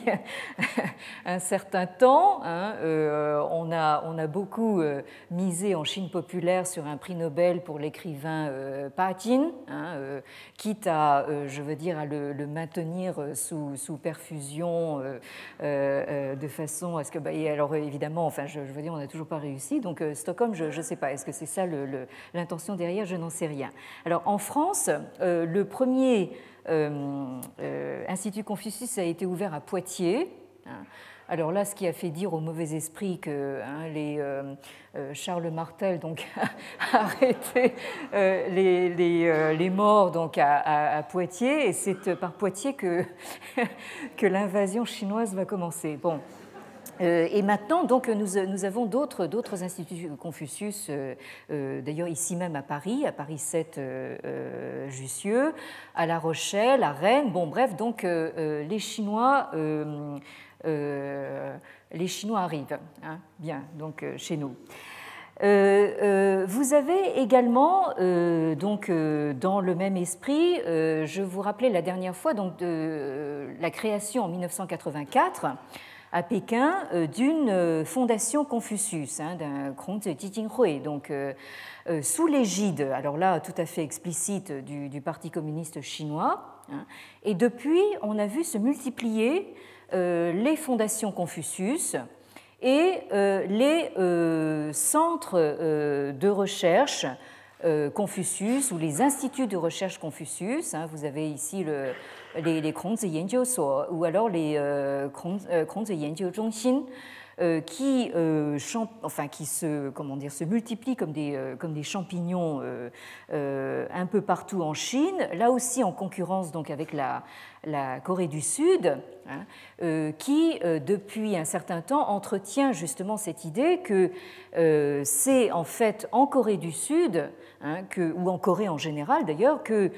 *laughs* un certain temps. Hein, euh, on, a, on, a, beaucoup euh, misé en Chine populaire sur un prix Nobel pour l'écrivain Pa Jin, hein, quitte à, je veux dire, à le, maintenir sous, sous perfusion de façon à ce que. Bah, alors évidemment, enfin, je, veux dire, on n'a toujours pas réussi. Donc Stockholm, je ne sais pas. Est-ce que c'est ça l'intention derrière? Je n'en sais rien. Alors en France, le premier Institut Confucius a été ouvert à Poitiers. Hein. Alors là, ce qui a fait dire au mauvais esprit que hein, euh, Charles Martel donc, *laughs* a arrêté les, morts donc, à, Poitiers, et c'est par Poitiers que, *laughs* que l'invasion chinoise va commencer. Bon, euh, et maintenant, donc, nous, avons d'autres instituts Confucius, euh, euh, d'ailleurs ici même à Paris, à Paris 7 Jussieu, à La Rochelle, à Rennes. Bon, bref, donc les Chinois, les Chinois arrivent, hein, bien, donc chez nous. vous avez également, donc, dans le même esprit, je vous rappelais la dernière fois donc, de la création en 1984 à Pékin euh, d'une euh, fondation Confucius, hein, d'un Kongzi Jijinghui, donc euh, sous l'égide, alors là tout à fait explicite, du, Parti communiste chinois. Hein. et depuis, on a vu se multiplier les fondations Confucius et les centres de recherche Confucius ou les instituts de recherche Confucius. Hein. vous avez ici le, les, les ou alors les euh, euh, euh qui, euh, enfin, qui se, comment dire, se multiplient comme des, comme des champignons un peu partout en Chine, là aussi en concurrence donc avec la, la Corée du Sud, hein, qui depuis un certain temps entretient justement cette idée que c'est en fait en Corée du Sud, hein, que, ou en Corée en général d'ailleurs, que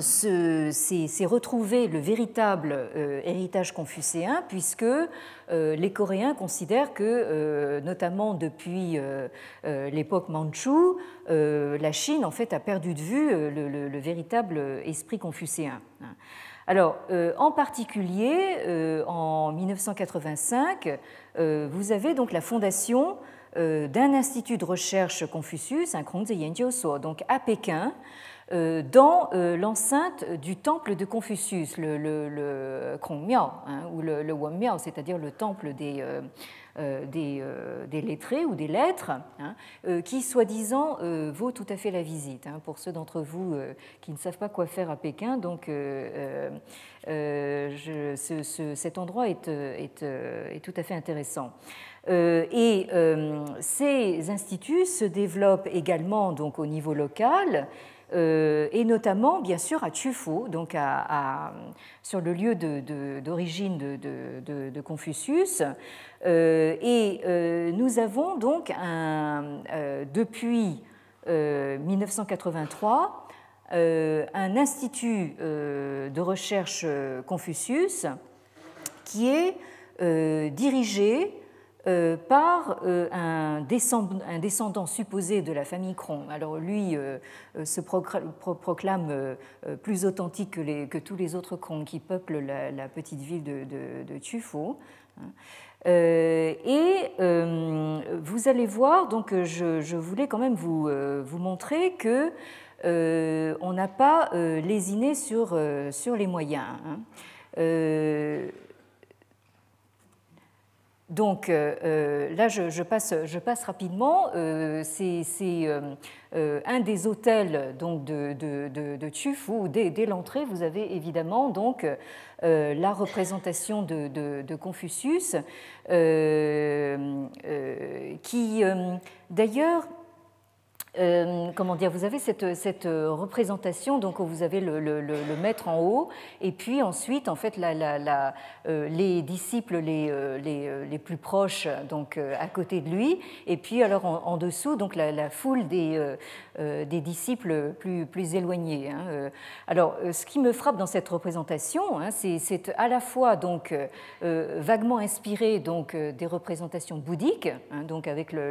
c'est retrouver le véritable euh, héritage confucéen, puisque euh, les Coréens considèrent que, euh, notamment depuis l'époque mandchoue, la Chine en fait a perdu de vue le, véritable esprit confucéen. Alors, en particulier, en 1985, vous avez donc la fondation d'un institut de recherche Confucius, un Kongzi donc à Pékin, dans euh, l'enceinte du temple de Confucius, le, le, le Miao, hein, ou le, le c'est-à-dire le temple des, euh, des, lettrés ou des lettres, hein, qui soi-disant vaut tout à fait la visite. Hein, pour ceux d'entre vous qui ne savent pas quoi faire à Pékin, donc cet endroit est, est, tout à fait intéressant. et ces instituts se développent également donc, au niveau local euh, et notamment, bien sûr, à Tufu, donc à, sur le lieu d'origine de, de, Confucius. Euh, et euh, nous avons donc, depuis 1983, un institut de recherche Confucius qui est dirigé euh, par euh, un, descendant, supposé de la famille Kron. Alors lui euh, se proclame plus authentique que, tous les autres Kron qui peuplent la, petite ville de, de. Hein. et vous allez voir, donc je, voulais quand même vous, montrer que on n'a pas lésiné sur, sur les moyens. Hein. Donc là, je, passe, je, passe, rapidement. c'est un des hôtels donc, de, de, de, Tuf où dès, dès l'entrée, vous avez évidemment donc, la représentation de, Confucius, qui d'ailleurs euh, comment dire, vous avez cette, représentation, donc vous avez le, maître en haut, et puis ensuite, en fait, euh, les disciples les, euh, les, plus proches, donc à côté de lui, et puis alors en, dessous, donc la, foule des, des disciples plus, plus éloignés. Hein. Alors, ce qui me frappe dans cette représentation, hein, c'est à la fois donc vaguement inspiré donc des représentations bouddhiques, hein, donc avec le,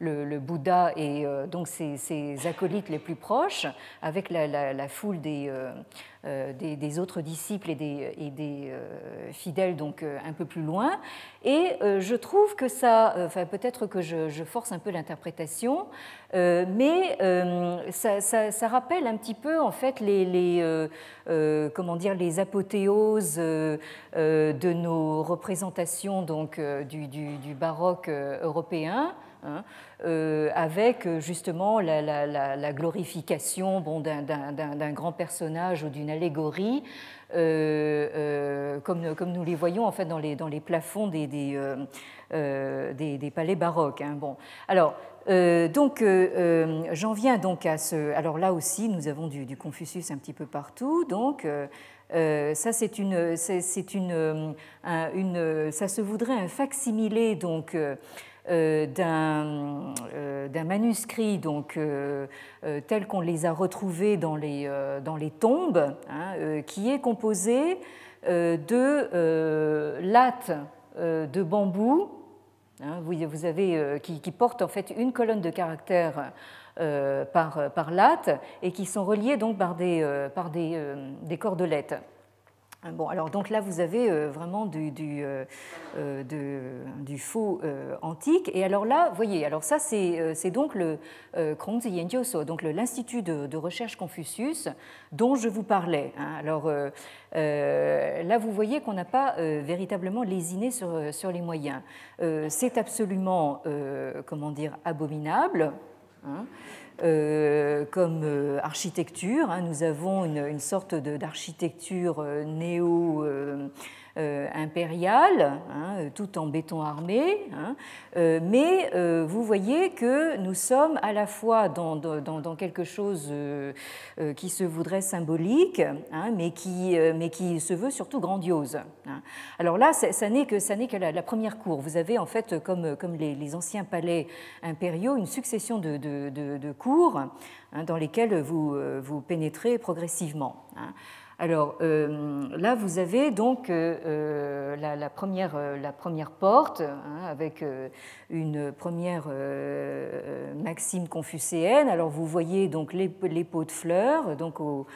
le Bouddha et euh, donc ses, acolytes les plus proches, avec la, foule euh, euh, des, des, autres disciples et des, fidèles donc un peu plus loin. Et je trouve que ça, enfin peut-être que je, force un peu l'interprétation, mais ça, rappelle un petit peu en fait les, comment dire les apothéoses de nos représentations donc du, du baroque européen. Hein, euh, avec justement la, glorification bon, d'un grand personnage ou d'une allégorie, euh, euh, comme, comme, nous les voyons en fait dans les, dans les plafonds des, des, des, palais baroques. Hein. Bon. Alors, donc, j'en viens donc à ce. Alors là aussi, nous avons du, du Confucius un petit peu partout. Donc, ça, c'est une, c'est une, une, ça se voudrait un facsimilé donc euh, euh, d'un manuscrit donc, euh, tel qu'on les a retrouvés dans les, dans les tombes, hein, qui est composé de lattes de bambou, hein, vous, avez, qui, portent en fait une colonne de caractères par, par latte et qui sont reliées donc par des, par des, des cordelettes. Bon, alors donc là, vous avez euh, vraiment du, euh, euh, faux antique. Et alors là, voyez, alors ça, c'est donc le Kronzi Yendyoso, donc l'Institut de, recherche Confucius, dont je vous parlais. Hein. Alors là, vous voyez qu'on n'a pas véritablement lésiné sur, sur les moyens. c'est absolument, comment dire, abominable. Hein. Euh, comme euh, architecture. Hein. Nous avons une, sorte d'architecture euh, néo impériale, hein, tout en béton armé, hein. euh, mais euh, vous voyez que nous sommes à la fois dans, dans, quelque chose qui se voudrait symbolique, hein, mais, qui, mais qui se veut surtout grandiose. Alors là, ça n'est que, ça que la, première cour. Vous avez en fait, comme, comme les, anciens palais impériaux, une succession de, de, de cours dans lesquelles vous, vous pénétrez progressivement. Alors euh, là, vous avez donc euh, euh, la, première, porte hein, avec une première maxime confucéenne. Alors vous voyez donc les, pots de fleurs donc au,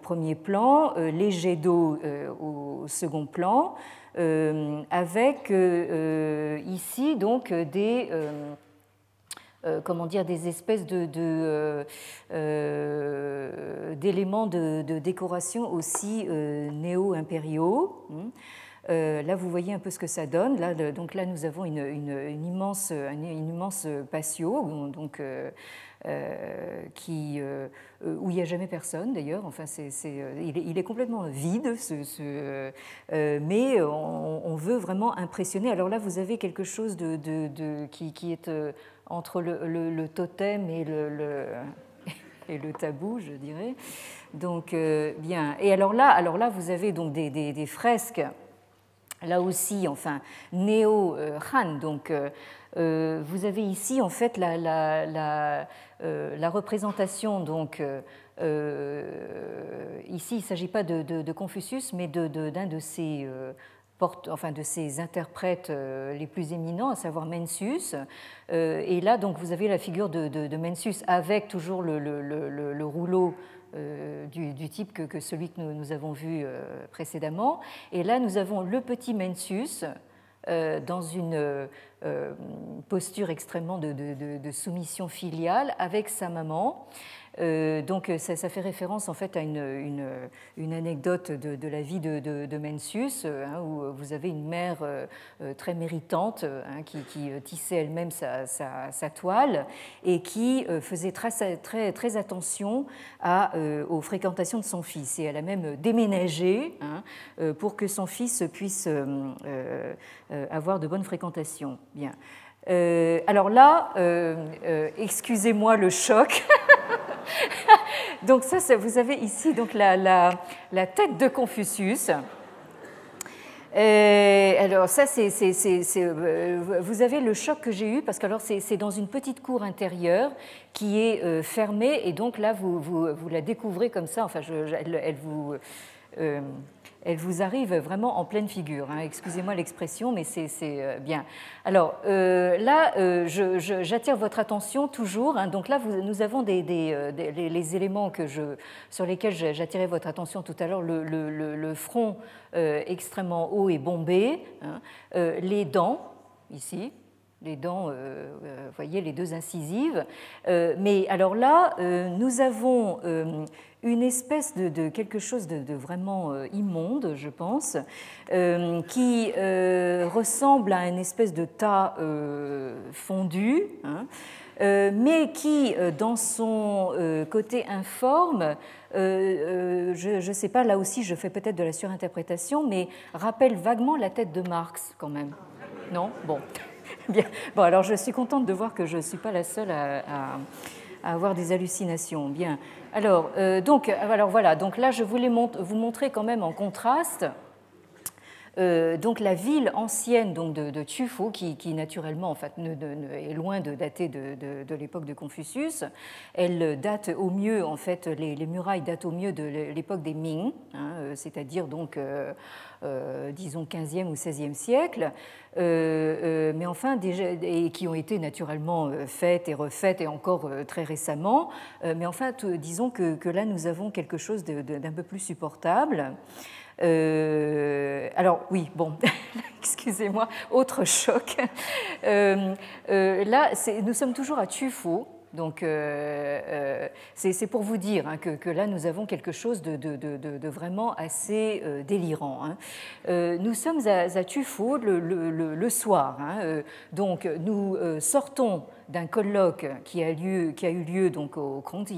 premier plan, les jets d'eau au second plan, avec ici donc des comment dire, des espèces de, euh, euh, d'éléments de, décoration aussi néo-impériaux. Hein. là, vous voyez un peu ce que ça donne. Là, donc là, nous avons une, immense, une, immense patio, donc, qui, où il n'y a jamais personne d'ailleurs. Enfin, c'est, il, est, complètement vide, mais on, veut vraiment impressionner. Alors là, vous avez quelque chose de, qui, qui, est entre le, totem et le, *laughs* et le tabou, je dirais. Donc, euh, bien. Et alors là, alors là, vous avez donc des, fresques, là aussi, enfin, néo-Han. Donc, euh, euh, vous avez ici, en fait, la, la, la, représentation, donc, ici, il ne s'agit pas de, Confucius, mais d'un de, de, enfin, de ses interprètes euh, les plus éminents, à savoir Mencius. Euh, et là, donc, vous avez la figure de, Mencius avec toujours le, rouleau euh, du, type que, celui que nous, avons vu précédemment. Et là, nous avons le petit Mencius dans une posture extrêmement de, soumission filiale avec sa maman. Euh, donc ça, fait référence en fait à une, une, anecdote de, la vie de, de, Mencius, hein, où vous avez une mère très méritante hein, qui, tissait elle-même sa, toile et qui faisait très, très, très attention aux fréquentations de son fils. Et elle a même déménagé hein, pour que son fils puisse avoir de bonnes fréquentations. Bien. Euh, alors là, euh, euh, excusez-moi le choc. *laughs* donc ça, vous avez ici donc la, tête de Confucius. alors ça, c'est, vous avez le choc que j'ai eu parce que alors c'est, dans une petite cour intérieure qui est fermée et donc là vous, la découvrez comme ça. Enfin, elle, vous elle vous arrive vraiment en pleine figure. Hein. Excusez-moi l'expression, mais c'est euh, bien. Alors euh, là, euh, j'attire votre attention toujours. Hein. Donc là, nous avons les, éléments que sur lesquels j'attirais votre attention tout à l'heure, le, front extrêmement haut et bombé, hein. les dents, ici, les dents, vous voyez, les deux incisives. mais alors là, nous avons une espèce de, quelque chose de, vraiment euh, immonde, je pense, euh, qui euh, ressemble à une espèce de tas fondu, hein, mais qui, dans son côté informe, je ne sais pas, là aussi je fais peut-être de la surinterprétation, mais rappelle vaguement la tête de Marx quand même. Non? Bon. *laughs* Bien. Bon, alors je suis contente de voir que je ne suis pas la seule à, à avoir des hallucinations. Bien. Alors, euh, donc, alors voilà, donc là je voulais vous montrer quand même en contraste euh, donc la ville ancienne donc de, de qui, naturellement en fait, est loin de dater de, l'époque de Confucius, elle date au mieux, en fait, les, murailles datent au mieux de l'époque des Ming, hein, euh, c'est-à-dire donc, disons, 15e ou 16e siècle. mais enfin, déjà, et qui ont été naturellement faites et refaites et encore très récemment. mais enfin, disons que, là, nous avons quelque chose d'un peu plus supportable. Euh, alors oui, bon, *laughs* excusez-moi, autre choc. Euh, euh, là, nous sommes toujours à Tufo, donc c'est pour vous dire hein, que, là, nous avons quelque chose de, vraiment assez délirant. Hein. nous sommes à, Tufo le, soir, hein. donc nous sortons d'un colloque qui a, lieu, qui a eu lieu donc au Kongzi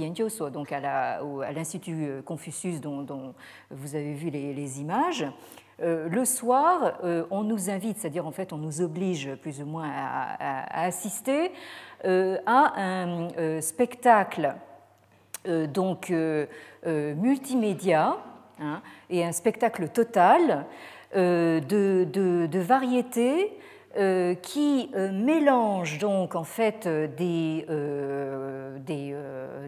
donc à l'Institut euh, Confucius dont, vous avez vu les, images. Euh, le soir, euh, on nous invite, c'est-à-dire en fait on nous oblige plus ou moins à, assister à un spectacle donc multimédia hein, et un spectacle total de, de, de variétés euh, qui euh, mélange donc en fait euh, des,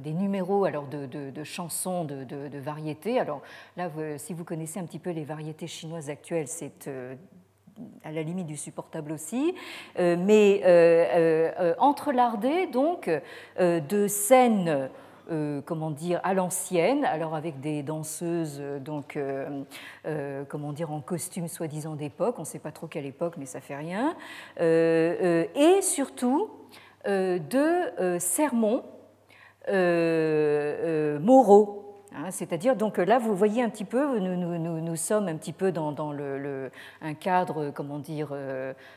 des, numéros alors de, chansons de, de, variétés. Alors là, si vous connaissez un petit peu les variétés chinoises actuelles, c'est à la limite du supportable aussi, mais entrelardé donc de scènes euh, comment dire, à l'ancienne, alors avec des danseuses, euh, donc, euh, comment dire, en costume soi-disant d'époque, on ne sait pas trop quelle époque, mais ça fait rien, et surtout de sermons moraux. Hein, c'est-à-dire, donc là, vous voyez un petit peu, nous, nous, nous, sommes un petit peu dans, le, un cadre, comment dire,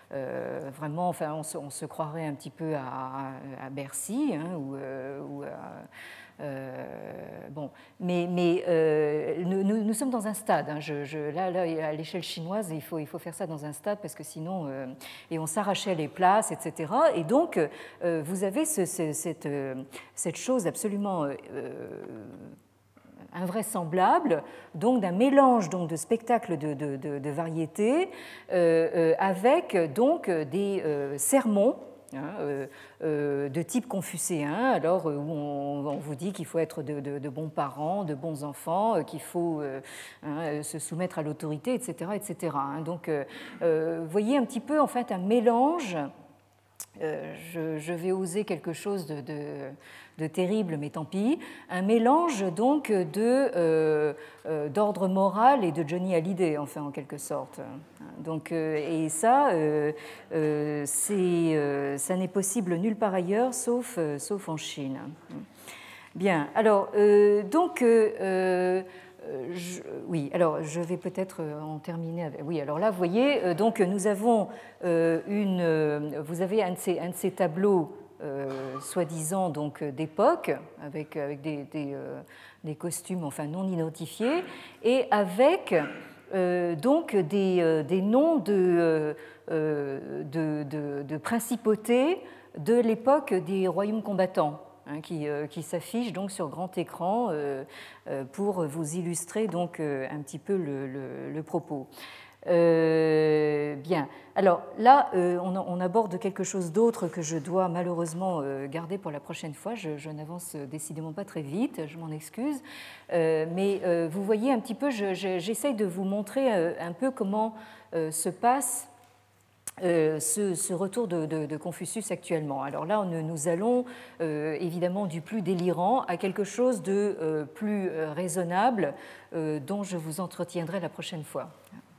vraiment, enfin, on se, on se, croirait un petit peu à, à Bercy, hein, ou, euh, bon, mais, mais euh, nous, nous, sommes dans un stade. Hein. là, à l'échelle chinoise, il faut, il faut faire ça dans un stade parce que sinon, euh, et on s'arrachait les places, etc. Et donc, vous avez ce, cette, cette, chose absolument invraisemblable, donc d'un mélange donc de spectacles de, de, avec donc des sermons euh, euh, de type confucéen, alors euh, où on, vous dit qu'il faut être de, bons parents, de bons enfants, qu'il faut hein, se soumettre à l'autorité, etc. etc. Hein. Donc, vous voyez un petit peu en fait un mélange. Je, vais oser quelque chose de terrible, mais tant pis, un mélange donc de, euh, euh, d'ordre moral et de Johnny Hallyday, enfin en quelque sorte. Donc, euh, et ça, ça n'est possible nulle part ailleurs, sauf, sauf en Chine. Bien, alors, donc, oui, alors je vais peut-être en terminer. Oui, alors là, vous voyez, donc nous avons une. Vous avez un de un de ces tableaux soi-disant donc d'époque, avec, avec des, des, des, costumes enfin non identifiés, et avec donc des, des noms de, de, principautés de l'époque des royaumes combattants. Hein, qui, euh, qui s'affichent donc sur grand écran euh, euh, pour vous illustrer donc un petit peu le, propos. Bien. Alors là, on, aborde quelque chose d'autre que je dois malheureusement garder pour la prochaine fois. Je, je n'avance décidément pas très vite, je m'en excuse. mais vous voyez un petit peu, j'essaye de vous montrer un peu comment se passe euh, ce, retour de, Confucius actuellement. Alors là, nous allons euh, évidemment du plus délirant à quelque chose de euh, plus raisonnable dont je vous entretiendrai la prochaine fois.